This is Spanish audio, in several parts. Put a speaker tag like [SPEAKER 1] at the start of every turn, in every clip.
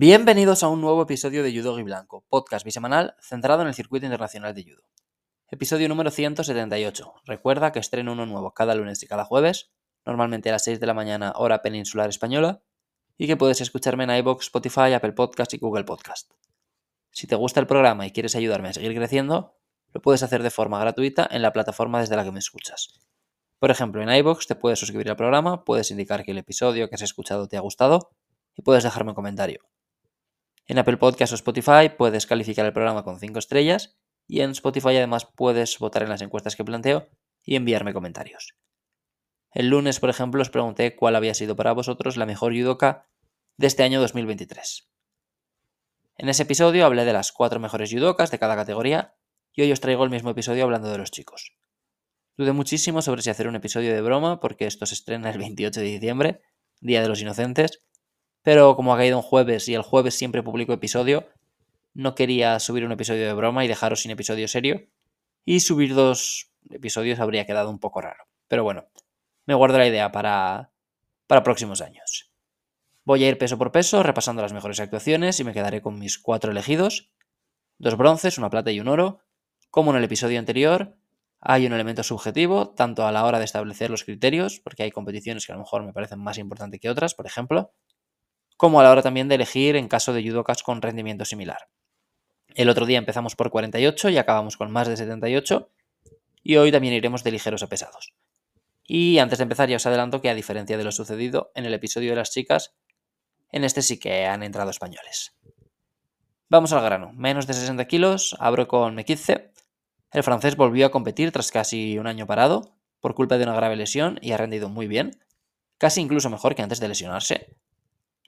[SPEAKER 1] Bienvenidos a un nuevo episodio de Judo y Blanco, podcast bisemanal centrado en el circuito internacional de judo. Episodio número 178. Recuerda que estreno uno nuevo cada lunes y cada jueves, normalmente a las 6 de la mañana hora peninsular española, y que puedes escucharme en iBox, Spotify, Apple Podcast y Google Podcast. Si te gusta el programa y quieres ayudarme a seguir creciendo, lo puedes hacer de forma gratuita en la plataforma desde la que me escuchas. Por ejemplo, en iBox te puedes suscribir al programa, puedes indicar que el episodio que has escuchado te ha gustado y puedes dejarme un comentario. En Apple Podcast o Spotify puedes calificar el programa con 5 estrellas y en Spotify además puedes votar en las encuestas que planteo y enviarme comentarios. El lunes, por ejemplo, os pregunté cuál había sido para vosotros la mejor judoka de este año 2023. En ese episodio hablé de las cuatro mejores judokas de cada categoría y hoy os traigo el mismo episodio hablando de los chicos. Dudé muchísimo sobre si hacer un episodio de broma porque esto se estrena el 28 de diciembre, Día de los Inocentes, pero como ha caído un jueves y el jueves siempre publico episodio, no quería subir un episodio de broma y dejaros sin episodio serio. Y subir dos episodios habría quedado un poco raro. Pero bueno, me guardo la idea para, para próximos años. Voy a ir peso por peso, repasando las mejores actuaciones y me quedaré con mis cuatro elegidos. Dos bronces, una plata y un oro. Como en el episodio anterior, hay un elemento subjetivo, tanto a la hora de establecer los criterios, porque hay competiciones que a lo mejor me parecen más importantes que otras, por ejemplo, como a la hora también de elegir en caso de judokas con rendimiento similar. El otro día empezamos por 48 y acabamos con más de 78, y hoy también iremos de ligeros a pesados. Y antes de empezar ya os adelanto que a diferencia de lo sucedido en el episodio de las chicas, en este sí que han entrado españoles. Vamos al grano, menos de 60 kilos, abro con Mekitze. El francés volvió a competir tras casi un año parado, por culpa de una grave lesión, y ha rendido muy bien, casi incluso mejor que antes de lesionarse.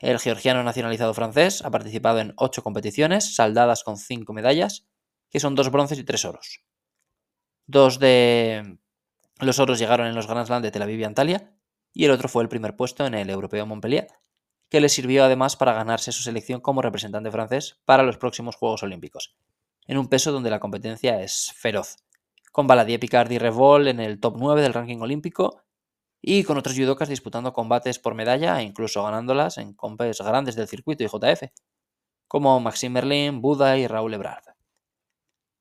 [SPEAKER 1] El georgiano nacionalizado francés ha participado en ocho competiciones, saldadas con cinco medallas, que son dos bronces y tres oros. Dos de los oros llegaron en los Grand Slam de Tel Aviv y Antalya, y el otro fue el primer puesto en el Europeo Montpellier, que le sirvió además para ganarse su selección como representante francés para los próximos Juegos Olímpicos, en un peso donde la competencia es feroz, con Baladier Picard y Revol en el top 9 del ranking olímpico y con otros judokas disputando combates por medalla e incluso ganándolas en compes grandes del circuito y JF, como Maxime Merlin, Buda y Raúl Ebrard.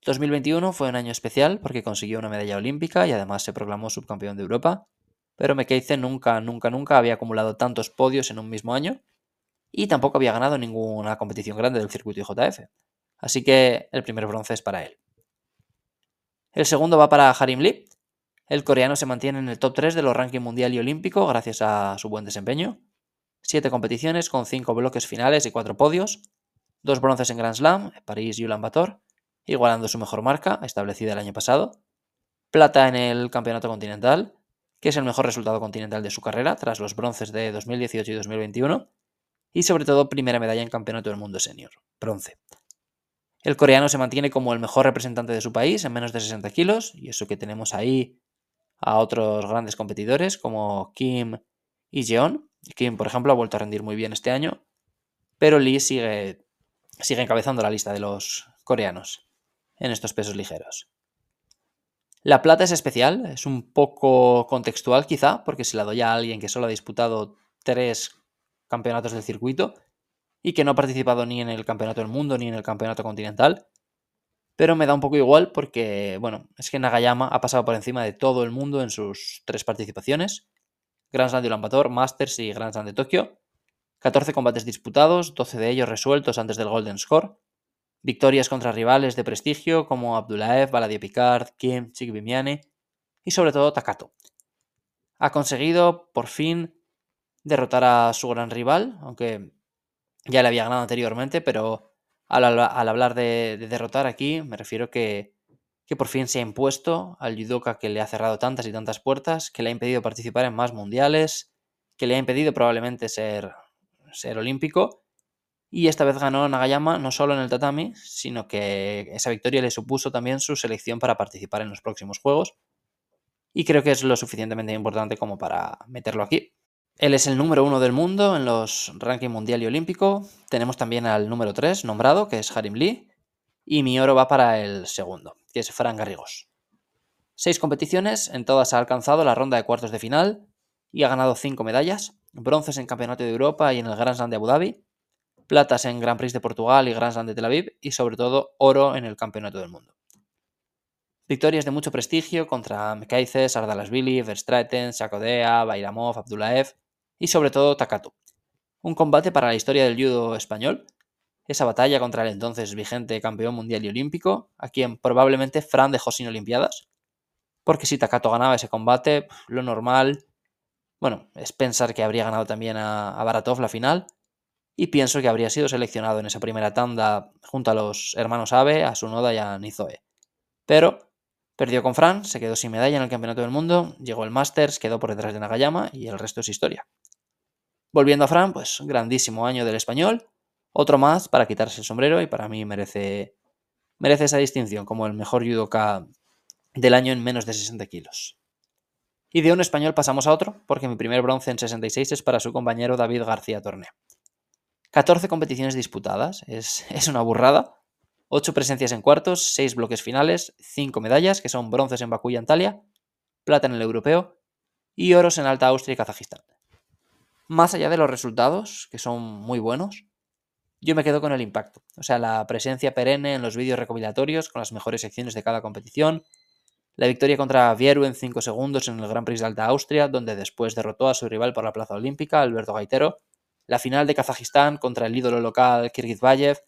[SPEAKER 1] 2021 fue un año especial porque consiguió una medalla olímpica y además se proclamó subcampeón de Europa, pero Mekeice nunca, nunca, nunca había acumulado tantos podios en un mismo año y tampoco había ganado ninguna competición grande del circuito IJF, así que el primer bronce es para él. El segundo va para Harim Lee, el coreano se mantiene en el top 3 de los rankings mundial y olímpico gracias a su buen desempeño. Siete competiciones con cinco bloques finales y cuatro podios. Dos bronces en Grand Slam, París y Ulan Bator, igualando su mejor marca, establecida el año pasado. Plata en el Campeonato Continental, que es el mejor resultado continental de su carrera, tras los bronces de 2018 y 2021. Y sobre todo, primera medalla en Campeonato del Mundo Senior, bronce. El coreano se mantiene como el mejor representante de su país en menos de 60 kilos, y eso que tenemos ahí a otros grandes competidores como Kim y Jeon. Kim, por ejemplo, ha vuelto a rendir muy bien este año, pero Lee sigue, sigue encabezando la lista de los coreanos en estos pesos ligeros. La plata es especial, es un poco contextual quizá, porque se la doy a alguien que solo ha disputado tres campeonatos del circuito y que no ha participado ni en el campeonato del mundo ni en el campeonato continental pero me da un poco igual porque, bueno, es que Nagayama ha pasado por encima de todo el mundo en sus tres participaciones. Grand Slam de Ulan Masters y Grand Slam de Tokio. 14 combates disputados, 12 de ellos resueltos antes del Golden Score. Victorias contra rivales de prestigio como Abdulaev, Baladio Picard, Kim, Chigbimiane y sobre todo Takato. Ha conseguido por fin derrotar a su gran rival, aunque ya le había ganado anteriormente, pero al, hablar de, derrotar aquí, me refiero que, por fin se ha impuesto al judoka que le ha cerrado tantas y tantas puertas, que le ha impedido participar en más mundiales, que le ha impedido probablemente ser, ser olímpico. Y esta vez ganó Nagayama no solo en el tatami, sino que esa victoria le supuso también su selección para participar en los próximos Juegos. Y creo que es lo suficientemente importante como para meterlo aquí. Él es el número uno del mundo en los rankings mundial y olímpico. Tenemos también al número 3 nombrado, que es Harim Lee. Y mi oro va para el segundo, que es Fran Garrigos. Seis competiciones, en todas ha alcanzado la ronda de cuartos de final y ha ganado cinco medallas, bronces en Campeonato de Europa y en el Grand Slam de Abu Dhabi, platas en Grand Prix de Portugal y Grand Slam de Tel Aviv y sobre todo oro en el Campeonato del Mundo. Victorias de mucho prestigio contra Mekaises, Ardalasvili, Verstraeten, Sakodea, Bairamov, Abdulaev y sobre todo Takatu. Un combate para la historia del judo español, esa batalla contra el entonces vigente campeón mundial y olímpico, a quien probablemente Fran dejó sin Olimpiadas, porque si Takato ganaba ese combate, lo normal, bueno, es pensar que habría ganado también a, Baratov la final, y pienso que habría sido seleccionado en esa primera tanda junto a los hermanos Abe, a Sunoda y a Nizoe. Pero Perdió con Fran, se quedó sin medalla en el Campeonato del Mundo, llegó el Masters, quedó por detrás de Nagayama y el resto es historia. Volviendo a Fran, pues grandísimo año del español, otro más para quitarse el sombrero y para mí merece, merece esa distinción como el mejor judoka del año en menos de 60 kilos. Y de un español pasamos a otro, porque mi primer bronce en 66 es para su compañero David García Torneo. 14 competiciones disputadas, es, es una burrada, 8 presencias en cuartos, 6 bloques finales, 5 medallas, que son bronces en Bakú y Antalya, plata en el europeo y oros en Alta Austria y Kazajistán. Más allá de los resultados, que son muy buenos, yo me quedo con el impacto. O sea, la presencia perenne en los vídeos recopilatorios con las mejores secciones de cada competición, la victoria contra Vieru en 5 segundos en el Gran Prix de Alta Austria, donde después derrotó a su rival por la plaza olímpica, Alberto Gaitero, la final de Kazajistán contra el ídolo local Kirgizbayev,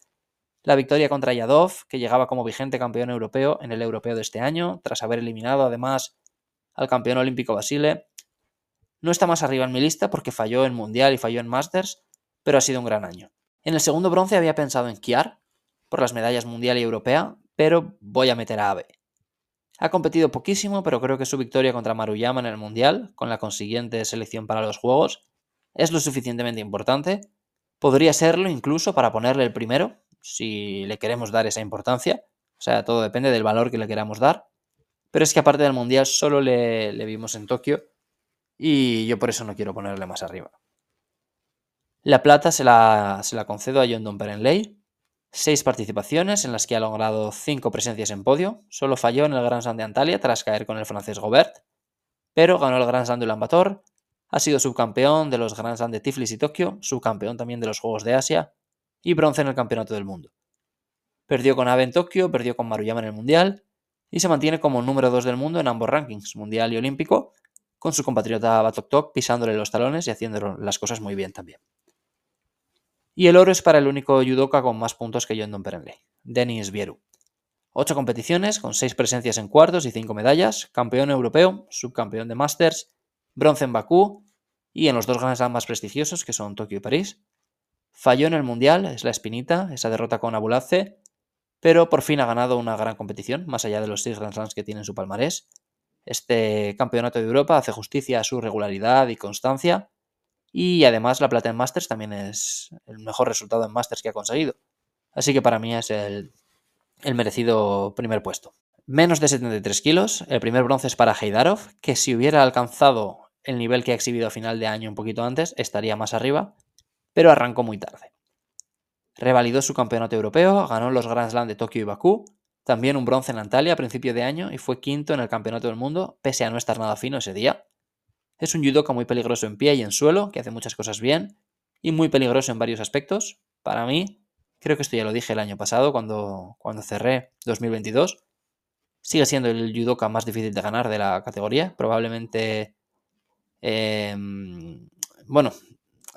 [SPEAKER 1] la victoria contra Yadov, que llegaba como vigente campeón europeo en el europeo de este año, tras haber eliminado además al campeón olímpico Basile. No está más arriba en mi lista porque falló en Mundial y falló en Masters, pero ha sido un gran año. En el segundo bronce había pensado en Kiar, por las medallas Mundial y Europea, pero voy a meter a Abe. Ha competido poquísimo, pero creo que su victoria contra Maruyama en el Mundial, con la consiguiente selección para los Juegos, es lo suficientemente importante. Podría serlo incluso para ponerle el primero, si le queremos dar esa importancia. O sea, todo depende del valor que le queramos dar. Pero es que aparte del Mundial solo le, vimos en Tokio y yo por eso no quiero ponerle más arriba. La plata se la, se la concedo a John Perenley. Seis participaciones en las que ha logrado cinco presencias en podio. Solo falló en el Grand Slam de Antalya tras caer con el francés Gobert. Pero ganó el Grand Slam de Ulaanbaatar. Ha sido subcampeón de los Grand Slam de Tiflis y Tokio. Subcampeón también de los Juegos de Asia y bronce en el Campeonato del Mundo. Perdió con Abe en Tokio, perdió con Maruyama en el Mundial y se mantiene como número 2 del mundo en ambos rankings, Mundial y Olímpico, con su compatriota Batok Tok pisándole los talones y haciendo las cosas muy bien también. Y el oro es para el único judoka con más puntos que Don Perenley, Denis Vieru. Ocho competiciones, con seis presencias en cuartos y cinco medallas, campeón europeo, subcampeón de Masters, bronce en Bakú y en los dos grandes más prestigiosos que son Tokio y París, Falló en el Mundial, es la espinita, esa derrota con Abulace, pero por fin ha ganado una gran competición, más allá de los seis Grand Slams que tiene en su palmarés. Este campeonato de Europa hace justicia a su regularidad y constancia, y además la plata en Masters también es el mejor resultado en Masters que ha conseguido. Así que para mí es el, merecido primer puesto. Menos de 73 kilos, el primer bronce es para Heidarov, que si hubiera alcanzado el nivel que ha exhibido a final de año un poquito antes, estaría más arriba pero arrancó muy tarde. Revalidó su campeonato europeo, ganó los Grand Slam de Tokio y Bakú, también un bronce en Antalya a principio de año y fue quinto en el campeonato del mundo, pese a no estar nada fino ese día. Es un judoka muy peligroso en pie y en suelo, que hace muchas cosas bien, y muy peligroso en varios aspectos. Para mí, creo que esto ya lo dije el año pasado cuando, cuando cerré 2022, sigue siendo el judoka más difícil de ganar de la categoría. Probablemente, em, bueno,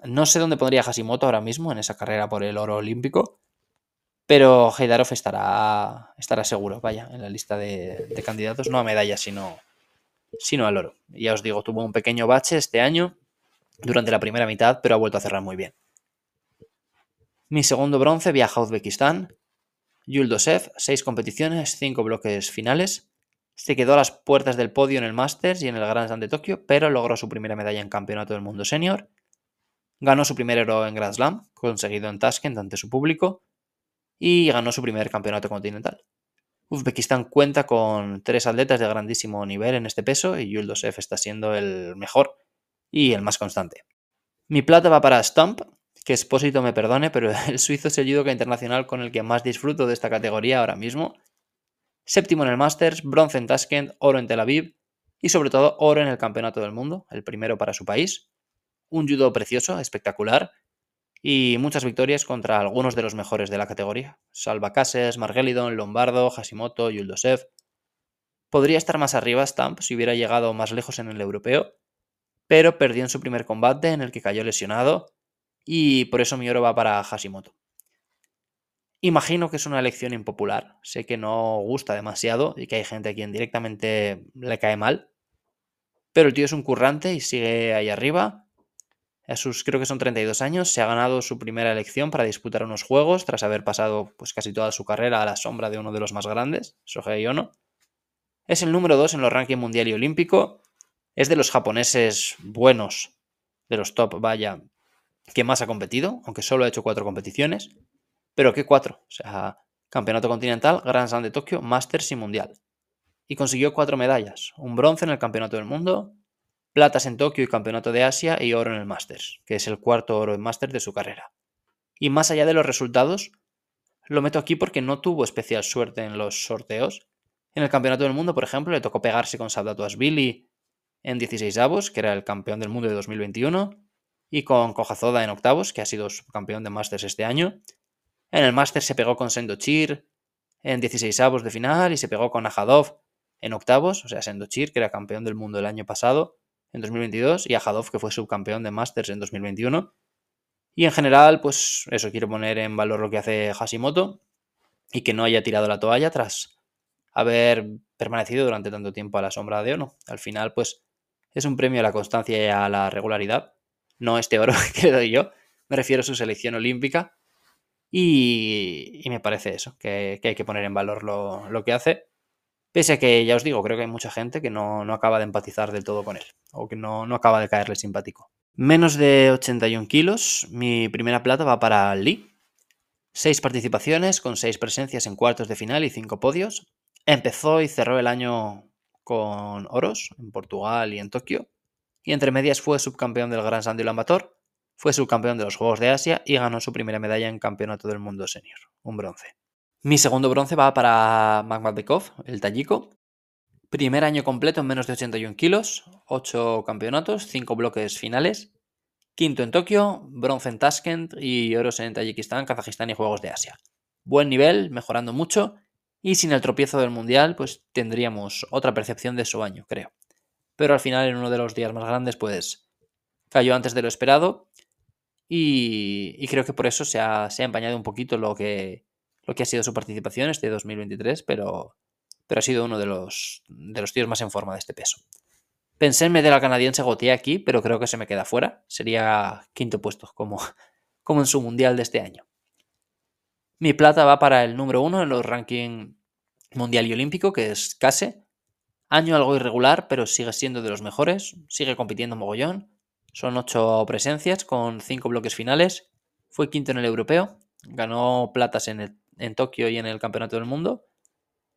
[SPEAKER 1] no sé dónde pondría Hashimoto ahora mismo en esa carrera por el oro olímpico, pero Heidarov estará, estará seguro, vaya, en la lista de, candidatos, no a medallas, sino, sino al oro. Ya os digo, tuvo un pequeño bache este año durante la primera mitad, pero ha vuelto a cerrar muy bien. Mi segundo bronce viaja a Uzbekistán. Yul Dosev, seis competiciones, cinco bloques finales. Se quedó a las puertas del podio en el Masters y en el Grand Slam de Tokio, pero logró su primera medalla en Campeonato del Mundo Senior Ganó su primer oro en Grand Slam, conseguido en Tashkent ante su público, y ganó su primer campeonato continental. Uzbekistán cuenta con tres atletas de grandísimo nivel en este peso y Yuldosev está siendo el mejor y el más constante. Mi plata va para Stump, que Espósito me perdone, pero el suizo es el judoka internacional con el que más disfruto de esta categoría ahora mismo. Séptimo en el Masters, bronce en Tashkent, oro en Tel Aviv y sobre todo oro en el Campeonato del Mundo, el primero para su país un judo precioso, espectacular. Y muchas victorias contra algunos de los mejores de la categoría. Salva Cases, Margelidon, Lombardo, Hashimoto, Yuldosev. Podría estar más arriba Stamp si hubiera llegado más lejos en el europeo, pero perdió en su primer combate en el que cayó lesionado y por eso mi oro va para Hashimoto. Imagino que es una elección impopular, sé que no gusta demasiado y que hay gente a quien directamente le cae mal, pero el tío es un currante y sigue ahí arriba. A sus creo que son 32 años, se ha ganado su primera elección para disputar unos juegos tras haber pasado pues casi toda su carrera a la sombra de uno de los más grandes, Shohei Ono. Es el número 2 en los rankings mundial y olímpico es de los japoneses buenos, de los top, vaya, que más ha competido, aunque solo ha hecho cuatro competiciones. Pero ¿qué cuatro? O sea, Campeonato Continental, Grand Slam de Tokio, Masters y Mundial. Y consiguió cuatro medallas. Un bronce en el Campeonato del Mundo, platas en Tokio y Campeonato de Asia y oro en el Masters, que es el cuarto oro en Masters de su carrera. Y más allá de los resultados, lo meto aquí porque no tuvo especial suerte en los sorteos. En el Campeonato del Mundo, por ejemplo, le tocó pegarse con Billy en 16 avos, que era el campeón del mundo de 2021, y con Kojazoda en octavos, que ha sido campeón de Masters este año. En el Masters se pegó con Sendochir en 16 avos de final y se pegó con Ajadov en octavos, o sea, Sendochir, que era campeón del mundo el año pasado, en 2022, y Ajadov, que fue subcampeón de Masters en 2021. Y en general, pues eso, quiero poner en valor lo que hace Hashimoto y que no haya tirado la toalla tras haber permanecido durante tanto tiempo a la sombra de Ono. Al final, pues es un premio a la constancia y a la regularidad, no este oro que le doy yo, me refiero a su selección olímpica y, me parece eso, que, hay que poner en valor lo, que hace, pese a que ya os digo, creo que hay mucha gente que no, acaba de empatizar del todo con él, o que no, no acaba de caerle simpático. Menos de 81 kilos, mi primera plata va para Lee. Seis participaciones con seis presencias en cuartos de final y cinco podios. Empezó y cerró el año con oros en Portugal y en Tokio. Y entre medias fue subcampeón del Gran Slam de Amator, fue subcampeón de los Juegos de Asia y ganó su primera medalla en Campeonato del Mundo Senior, un bronce. Mi segundo bronce va para Magmadbekov, el tayiko. Primer año completo en menos de 81 kilos, 8 campeonatos, 5 bloques finales. Quinto en Tokio, bronce en Tashkent y oros en Tayikistán, Kazajistán y Juegos de Asia. Buen nivel, mejorando mucho y sin el tropiezo del Mundial, pues tendríamos otra percepción de su año, creo. Pero al final, en uno de los días más grandes, pues cayó antes de lo esperado. Y, creo que por eso se ha, empañado un poquito lo que, lo que ha sido su participación este 2023, pero, pero ha sido uno de los, de los tíos más en forma de este peso. Pensé en meter al canadiense Gautier aquí, pero creo que se me queda fuera. Sería quinto puesto, como, como en su mundial de este año. Mi plata va para el número uno en los rankings mundial y olímpico, que es Case. Año algo irregular, pero sigue siendo de los mejores. Sigue compitiendo mogollón. Son ocho presencias con cinco bloques finales. Fue quinto en el europeo. Ganó platas en, en Tokio y en el Campeonato del Mundo.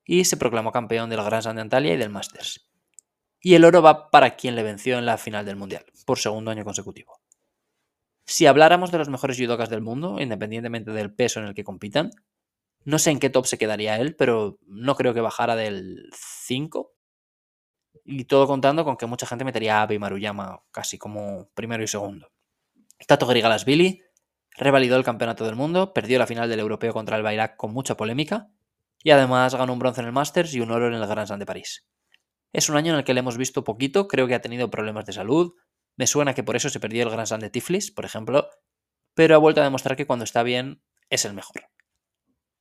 [SPEAKER 1] Y se proclamó campeón del Grand Slam de Antalya y del Masters. Y el oro va para quien le venció en la final del Mundial, por segundo año consecutivo. Si habláramos de los mejores judokas del mundo, independientemente del peso en el que compitan, no sé en qué top se quedaría él, pero no creo que bajara del 5. Y todo contando con que mucha gente metería a Abe Maruyama casi como primero y segundo. Tato Grigalasvili revalidó el campeonato del mundo, perdió la final del europeo contra el Bayrak con mucha polémica y además ganó un bronce en el Masters y un oro en el Grand Slam de París. Es un año en el que le hemos visto poquito, creo que ha tenido problemas de salud, me suena que por eso se perdió el Grand Slam de Tiflis, por ejemplo, pero ha vuelto a demostrar que cuando está bien es el mejor.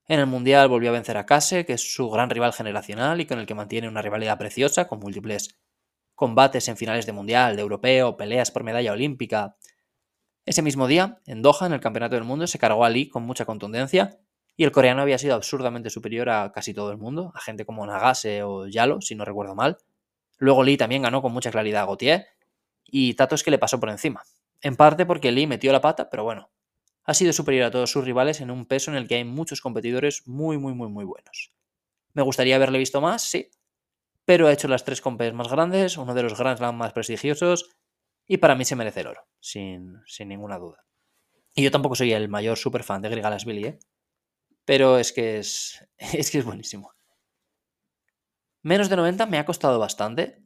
[SPEAKER 1] En el Mundial volvió a vencer a Kase, que es su gran rival generacional y con el que mantiene una rivalidad preciosa, con múltiples combates en finales de Mundial, de Europeo, peleas por medalla olímpica. Ese mismo día, en Doha, en el Campeonato del Mundo, se cargó a Lee con mucha contundencia y el coreano había sido absurdamente superior a casi todo el mundo, a gente como Nagase o Yalo, si no recuerdo mal. Luego Lee también ganó con mucha claridad a Gautier y Tato es que le pasó por encima. En parte porque Lee metió la pata, pero bueno, ha sido superior a todos sus rivales en un peso en el que hay muchos competidores muy, muy, muy, muy buenos. Me gustaría haberle visto más, sí, pero ha hecho las tres compes más grandes, uno de los Grand Slam más prestigiosos, y para mí se merece el oro, sin, sin ninguna duda. Y yo tampoco soy el mayor super fan de Grigalasvili, ¿eh? pero es que es, es que es buenísimo. Menos de 90 me ha costado bastante,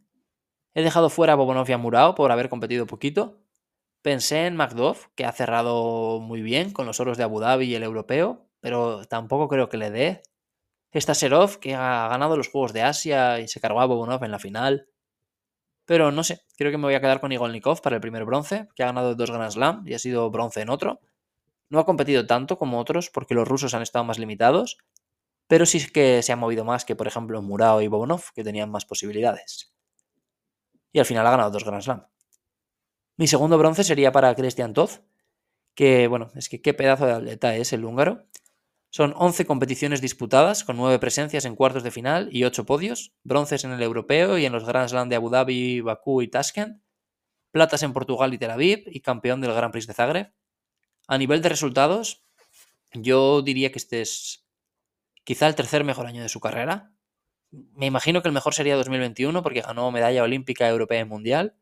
[SPEAKER 1] He dejado fuera a Bobonov y a Murao por haber competido poquito, Pensé en Macduff, que ha cerrado muy bien con los oros de Abu Dhabi y el europeo, pero tampoco creo que le dé. Está Serov, que ha ganado los Juegos de Asia y se cargó a Bobonov en la final. Pero no sé, creo que me voy a quedar con Igolnikov para el primer bronce, que ha ganado dos Grand Slam y ha sido bronce en otro. No ha competido tanto como otros porque los rusos han estado más limitados, pero sí que se ha movido más que, por ejemplo, Murao y Bobonov, que tenían más posibilidades. Y al final ha ganado dos Grand Slam. Mi segundo bronce sería para Christian Toth, que, bueno, es que qué pedazo de atleta es el húngaro. Son 11 competiciones disputadas, con 9 presencias en cuartos de final y 8 podios, bronces en el europeo y en los Grand Slam de Abu Dhabi, Bakú y Tashkent, platas en Portugal y Tel Aviv y campeón del Grand Prix de Zagreb. A nivel de resultados, yo diría que este es quizá el tercer mejor año de su carrera. Me imagino que el mejor sería 2021 porque ganó medalla olímpica, europea y mundial.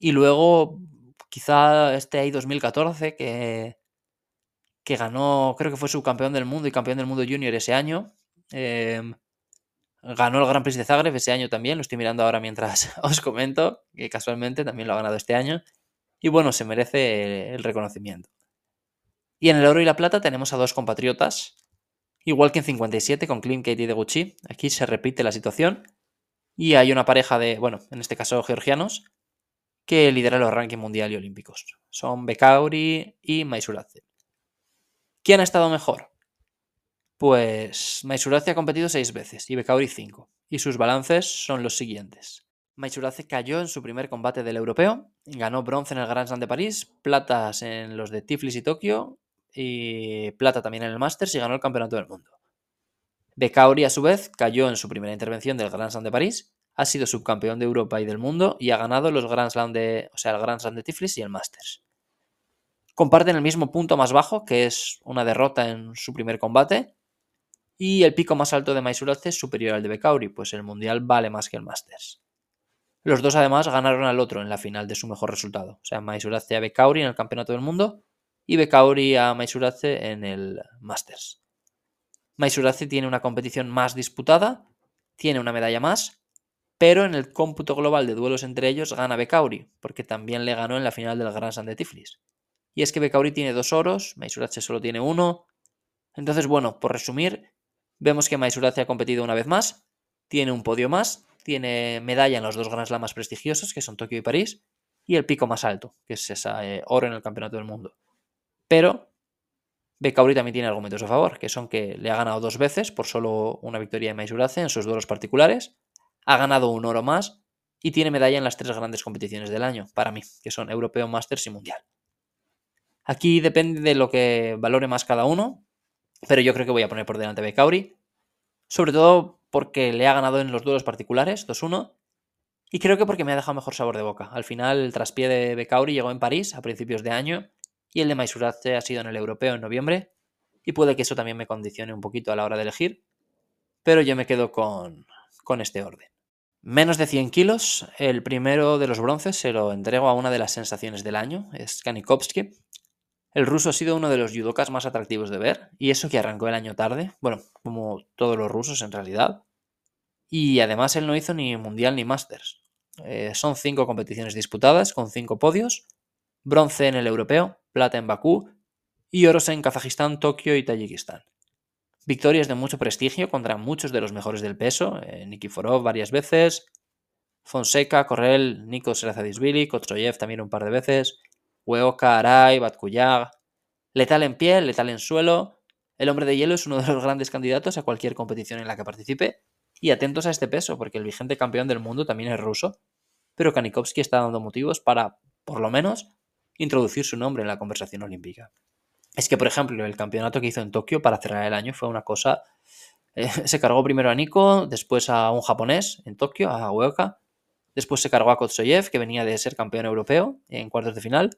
[SPEAKER 1] Y luego quizá este ahí 2014 que que ganó, creo que fue subcampeón del mundo y campeón del mundo junior ese año. Em, ganó el Gran Prix de Zagreb ese año también, lo estoy mirando ahora mientras os comento, que casualmente también lo ha ganado este año. Y bueno, se merece el reconocimiento. Y en el oro y la plata tenemos a dos compatriotas, igual que en 57 con Klim Katie de Gucci. Aquí se repite la situación. Y hay una pareja de, bueno, en este caso georgianos, que lidera los rankings mundial y olímpicos. Son Bekauri y Maisuradze. ¿Quién ha estado mejor? Pues Maisurace ha competido seis veces y Bekauri cinco, y sus balances son los siguientes. Maisurace cayó en su primer combate del europeo, ganó bronce en el Grand Slam de París, platas en los de Tiflis y Tokio, y plata también en el Masters y ganó el Campeonato del Mundo. Bekauri, a su vez, cayó en su primera intervención del Grand Slam de París, ha sido subcampeón de Europa y del mundo y ha ganado los Grand Slam de, o sea, el Grand Slam de Tiflis y el Masters. Comparten el mismo punto más bajo, que es una derrota en su primer combate. Y el pico más alto de Maisuroce es superior al de Bekauri, pues el Mundial vale más que el Masters. Los dos además ganaron al otro en la final de su mejor resultado. O sea, Maisurace a Bekauri en el Campeonato del Mundo y Bekauri a Maisurace en el Masters. Maisurace tiene una competición más disputada, tiene una medalla más, pero en el cómputo global de duelos entre ellos gana Bekauri, porque también le ganó en la final del Grand Slam de Tiflis. Y es que Bekauri tiene dos oros, Maisurace solo tiene uno. Entonces, bueno, por resumir, vemos que Maisurace ha competido una vez más, tiene un podio más, tiene medalla en los dos Grand Slam más prestigiosos, que son Tokio y París, y el pico más alto, que es esa eh, oro en el Campeonato del Mundo. Pero Bekauri también tiene argumentos a favor, que son que le ha ganado dos veces por solo una victoria de Maisurace en sus duelos particulares, ha ganado un oro más y tiene medalla en las tres grandes competiciones del año, para mí, que son Europeo, Masters y Mundial. Aquí depende de lo que valore más cada uno, pero yo creo que voy a poner por delante a Bekauri, sobre todo porque le ha ganado en los duelos particulares, 2-1, y creo que porque me ha dejado mejor sabor de boca. Al final, el traspié de Bekauri llegó en París a principios de año, y el de Maisurace ha sido en el europeo en noviembre, y puede que eso también me condicione un poquito a la hora de elegir, pero yo me quedo con, con este orden. Menos de 100 kilos, el primero de los bronces se lo entrego a una de las sensaciones del año, es Kanikovsky, el ruso ha sido uno de los judokas más atractivos de ver, y eso que arrancó el año tarde, bueno, como todos los rusos en realidad. Y además él no hizo ni mundial ni masters. Eh, son cinco competiciones disputadas con cinco podios, bronce en el europeo, plata en Bakú y oros en Kazajistán, Tokio y Tayikistán. Victorias de mucho prestigio contra muchos de los mejores del peso, eh, Nikiforov varias veces, Fonseca, Correl, Nikos Serazadisvili, Kotroyev también un par de veces, Hueoka, Aray, Batkuyag. Letal en pie, letal en suelo. El hombre de hielo es uno de los grandes candidatos a cualquier competición en la que participe. Y atentos a este peso, porque el vigente campeón del mundo también es ruso. Pero Kanikovsky está dando motivos para, por lo menos, introducir su nombre en la conversación olímpica. Es que, por ejemplo, el campeonato que hizo en Tokio para cerrar el año fue una cosa. Eh, se cargó primero a Nico, después a un japonés en Tokio, a Hueoka. Después se cargó a Kotsoyev, que venía de ser campeón europeo en cuartos de final.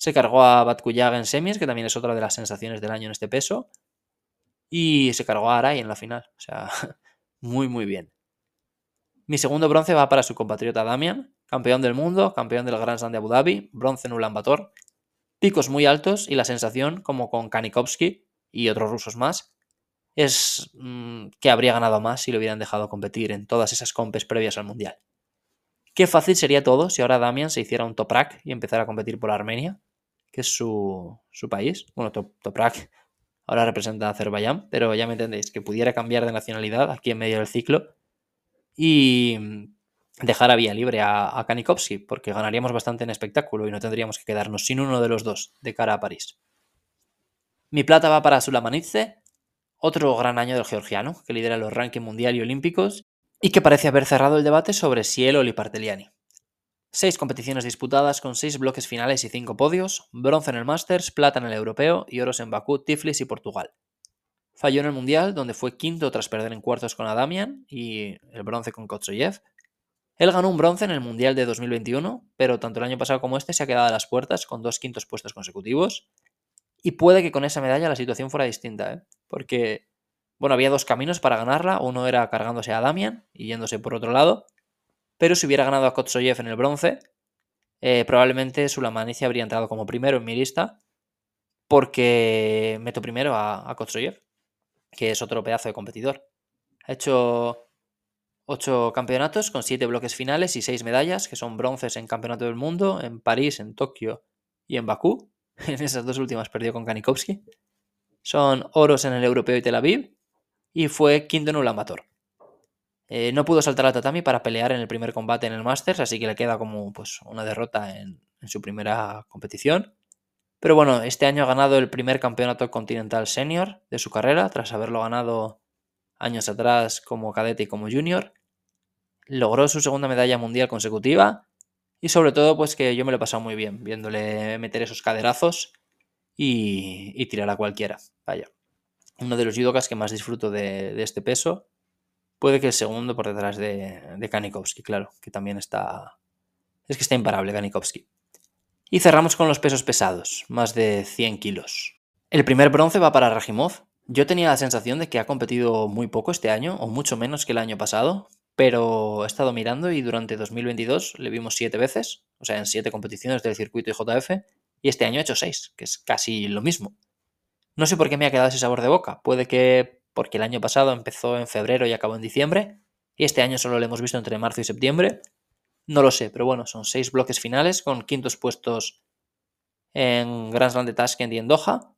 [SPEAKER 1] Se cargó a Batkuyaga en semis, que también es otra de las sensaciones del año en este peso. Y se cargó a Aray en la final. O sea, muy, muy bien. Mi segundo bronce va para su compatriota Damian, campeón del mundo, campeón del Grand Slam de Abu Dhabi, bronce en Ulan Bator. Picos muy altos y la sensación, como con Kanikovsky y otros rusos más, es mm, que habría ganado más si lo hubieran dejado competir en todas esas compes previas al Mundial. Qué fácil sería todo si ahora Damian se hiciera un Toprak y empezara a competir por Armenia, que es su, país. Bueno, Toprak ahora representa a Azerbaiyán, pero ya me entendéis, que pudiera cambiar de nacionalidad aquí en medio del ciclo y dejar a vía libre a, a Kanikovsky, porque ganaríamos bastante en espectáculo y no tendríamos que quedarnos sin uno de los dos de cara a París. Mi plata va para Sulamanitze, otro gran año del georgiano, que lidera los rankings mundial y olímpicos y que parece haber cerrado el debate sobre si él o. Seis competiciones disputadas con seis bloques finales y cinco podios, bronce en el Masters, plata en el Europeo y oros en Bakú, Tiflis y Portugal. Falló en el Mundial, donde fue quinto tras perder en cuartos con Adamian y el bronce con Kotsoyev. Él ganó un bronce en el Mundial de 2021, pero tanto el año pasado como este se ha quedado a las puertas con dos quintos puestos consecutivos. Y puede que con esa medalla la situación fuera distinta, ¿eh? porque bueno, había dos caminos para ganarla. Uno era cargándose a Damian y yéndose por otro lado. Pero si hubiera ganado a Kotsoyev en el bronce, eh, probablemente Sulamanici habría entrado como primero en mi lista. Porque meto primero a, a Kotsoyev, que es otro pedazo de competidor. Ha hecho ocho campeonatos con siete bloques finales y seis medallas, que son bronces en Campeonato del Mundo, en París, en Tokio y en Bakú. En esas dos últimas perdió con Kanikovsky. Son oros en el Europeo y Tel Aviv y fue quinto en Ulaanbaatar. Eh, no pudo saltar al tatami para pelear en el primer combate en el Masters, así que le queda como pues, una derrota en, su primera competición. Pero bueno, este año ha ganado el primer campeonato continental senior de su carrera, tras haberlo ganado años atrás como cadete y como junior. Logró su segunda medalla mundial consecutiva y sobre todo pues que yo me lo he pasado muy bien viéndole meter esos caderazos y, tirar a cualquiera. Vaya uno de los judokas que más disfruto de, este peso. Puede que el segundo por detrás de, de claro, que también está... Es que está imparable Kanikovsky. Y cerramos con los pesos pesados, más de 100 kilos. El primer bronce va para Rajimov. Yo tenía la sensación de que ha competido muy poco este año, o mucho menos que el año pasado, pero he estado mirando y durante 2022 le vimos siete veces, o sea, en siete competiciones del circuito IJF, y este año ha hecho seis, que es casi lo mismo. No sé por qué me ha quedado ese sabor de boca. Puede que porque el año pasado empezó en febrero y acabó en diciembre, y este año solo lo hemos visto entre marzo y septiembre. No lo sé, pero bueno, son seis bloques finales con quintos puestos en Grand Slam de Tashkent y en Doha,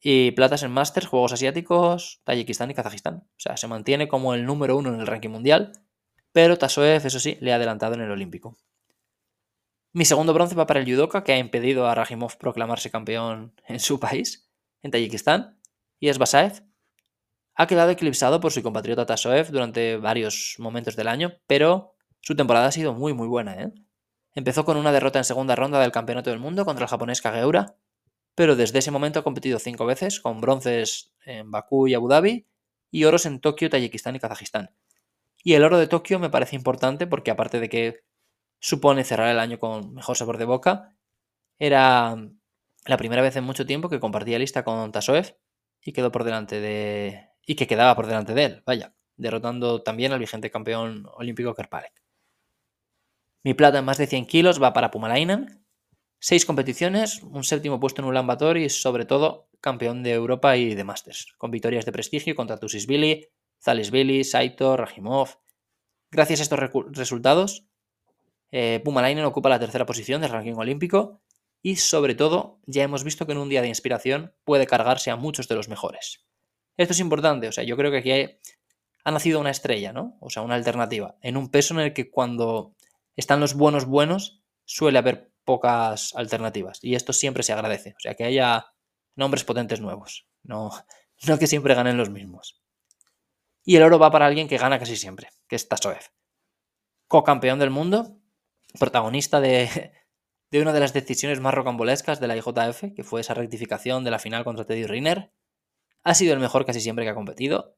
[SPEAKER 1] y platas en Masters, Juegos Asiáticos, Tayikistán y Kazajistán. O sea, se mantiene como el número uno en el ranking mundial, pero Tasoev, eso sí, le ha adelantado en el Olímpico. Mi segundo bronce va para el judoka, que ha impedido a Rajimov proclamarse campeón en su país en Tayikistán, y Esbasaev. Ha quedado eclipsado por su compatriota Tasoev durante varios momentos del año, pero su temporada ha sido muy muy buena. ¿eh? Empezó con una derrota en segunda ronda del Campeonato del Mundo contra el japonés Kageura, pero desde ese momento ha competido cinco veces, con bronces en Bakú y Abu Dhabi, y oros en Tokio, Tayikistán y Kazajistán. Y el oro de Tokio me parece importante porque aparte de que supone cerrar el año con mejor sabor de boca, era la primera vez en mucho tiempo que compartía lista con Tasoev y quedó por delante de. Y que quedaba por delante de él, vaya, derrotando también al vigente campeón olímpico Kerpalek. Mi plata en más de 100 kilos va para Pumalainen. Seis competiciones, un séptimo puesto en Ulan Bator y sobre todo campeón de Europa y de Masters, con victorias de prestigio contra Tusisvili, Zalisvili, Saito, Rajimov. Gracias a estos resultados, eh, Pumalainen ocupa la tercera posición del ranking olímpico y sobre todo ya hemos visto que en un día de inspiración puede cargarse a muchos de los mejores. Esto es importante, o sea, yo creo que aquí ha nacido una estrella, ¿no? O sea, una alternativa, en un peso en el que cuando están los buenos buenos suele haber pocas alternativas y esto siempre se agradece, o sea, que haya nombres potentes nuevos, no, no que siempre ganen los mismos. Y el oro va para alguien que gana casi siempre, que es Tasoev. Co-campeón del mundo, protagonista de, de una de las decisiones más rocambolescas de la IJF, que fue esa rectificación de la final contra Teddy Riner. Ha sido el mejor casi siempre que ha competido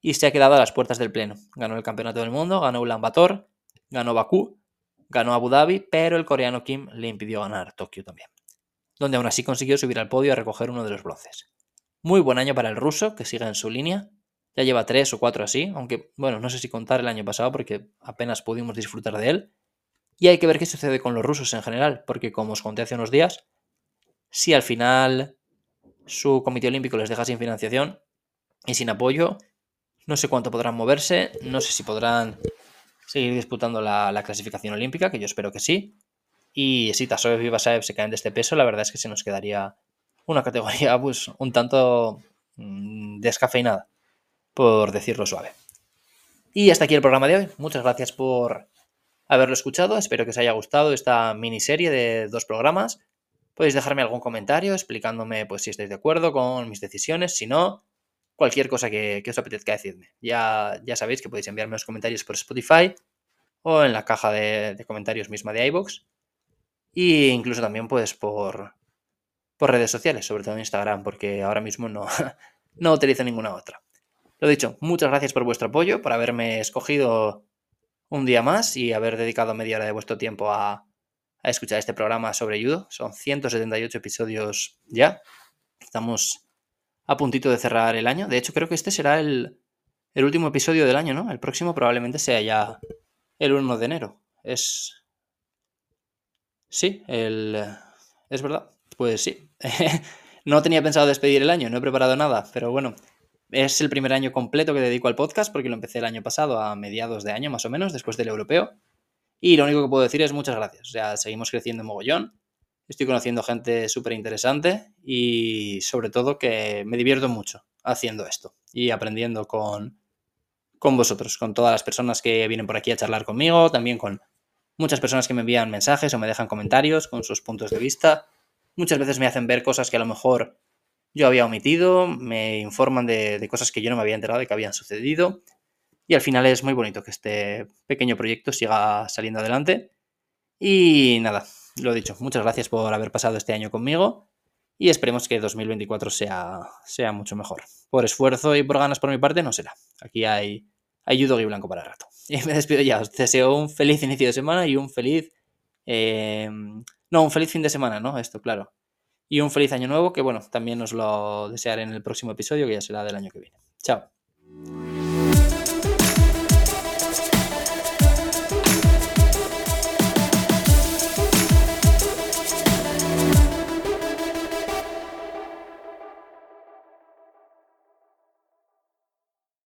[SPEAKER 1] y se ha quedado a las puertas del pleno. Ganó el Campeonato del Mundo, ganó Ulan Bator, ganó Bakú, ganó Abu Dhabi, pero el coreano Kim le impidió ganar Tokio también, donde aún así consiguió subir al podio a recoger uno de los bronces. Muy buen año para el ruso, que sigue en su línea. Ya lleva tres o cuatro así, aunque, bueno, no sé si contar el año pasado porque apenas pudimos disfrutar de él. Y hay que ver qué sucede con los rusos en general, porque como os conté hace unos días, si al final su comité olímpico les deja sin financiación y sin apoyo, no sé cuánto podrán moverse, no sé si podrán seguir disputando la, clasificación olímpica, que yo espero que sí. Y si Tasoev y Basaev se caen de este peso, la verdad es que se nos quedaría una categoría pues un tanto mm, descafeinada, por decirlo suave. Y hasta aquí el programa de hoy. Muchas gracias por haberlo escuchado. Espero que os haya gustado esta miniserie de dos programas. Podéis dejarme algún comentario explicándome pues, si estáis de acuerdo con mis decisiones. Si no, cualquier cosa que, os apetezca decirme. Ya, ya sabéis que podéis enviarme los comentarios por Spotify o en la caja de, comentarios misma de iBox. E incluso también pues por, por redes sociales, sobre todo en Instagram, porque ahora mismo no, no utilizo ninguna otra. Lo dicho, muchas gracias por vuestro apoyo, por haberme escogido un día más y haber dedicado media hora de vuestro tiempo a, escuchar este programa sobre judo. Son 178 episodios ya. Estamos a puntito de cerrar el año. De hecho, creo que este será el, el último episodio del año, ¿no? El próximo probablemente sea ya el 1 de enero. Es... Sí, el... Es verdad. Pues sí. no tenía pensado despedir el año, no he preparado nada, pero bueno, es el primer año completo que dedico al podcast porque lo empecé el año pasado a mediados de año más o menos, después del europeo. Y lo único que puedo decir es muchas gracias. O sea, seguimos creciendo en mogollón. Estoy conociendo gente súper interesante y sobre todo que me divierto mucho haciendo esto y aprendiendo con, con vosotros, con todas las personas que vienen por aquí a charlar conmigo, también con muchas personas que me envían mensajes o me dejan comentarios con sus puntos de vista. Muchas veces me hacen ver cosas que a lo mejor yo había omitido, me informan de, cosas que yo no me había enterado de que habían sucedido. Y al final es muy bonito que este pequeño proyecto siga saliendo adelante. Y nada, lo dicho, muchas gracias por haber pasado este año conmigo y esperemos que 2024 sea, sea mucho mejor. Por esfuerzo y por ganas por mi parte no será. Aquí hay, hay judo y blanco para rato. Y me despido ya. Os deseo un feliz inicio de semana y un feliz... Eh, no, un feliz fin de semana, ¿no? Esto, claro y un feliz año nuevo que bueno, también os lo desearé en el próximo episodio que ya será del año que viene. Chao.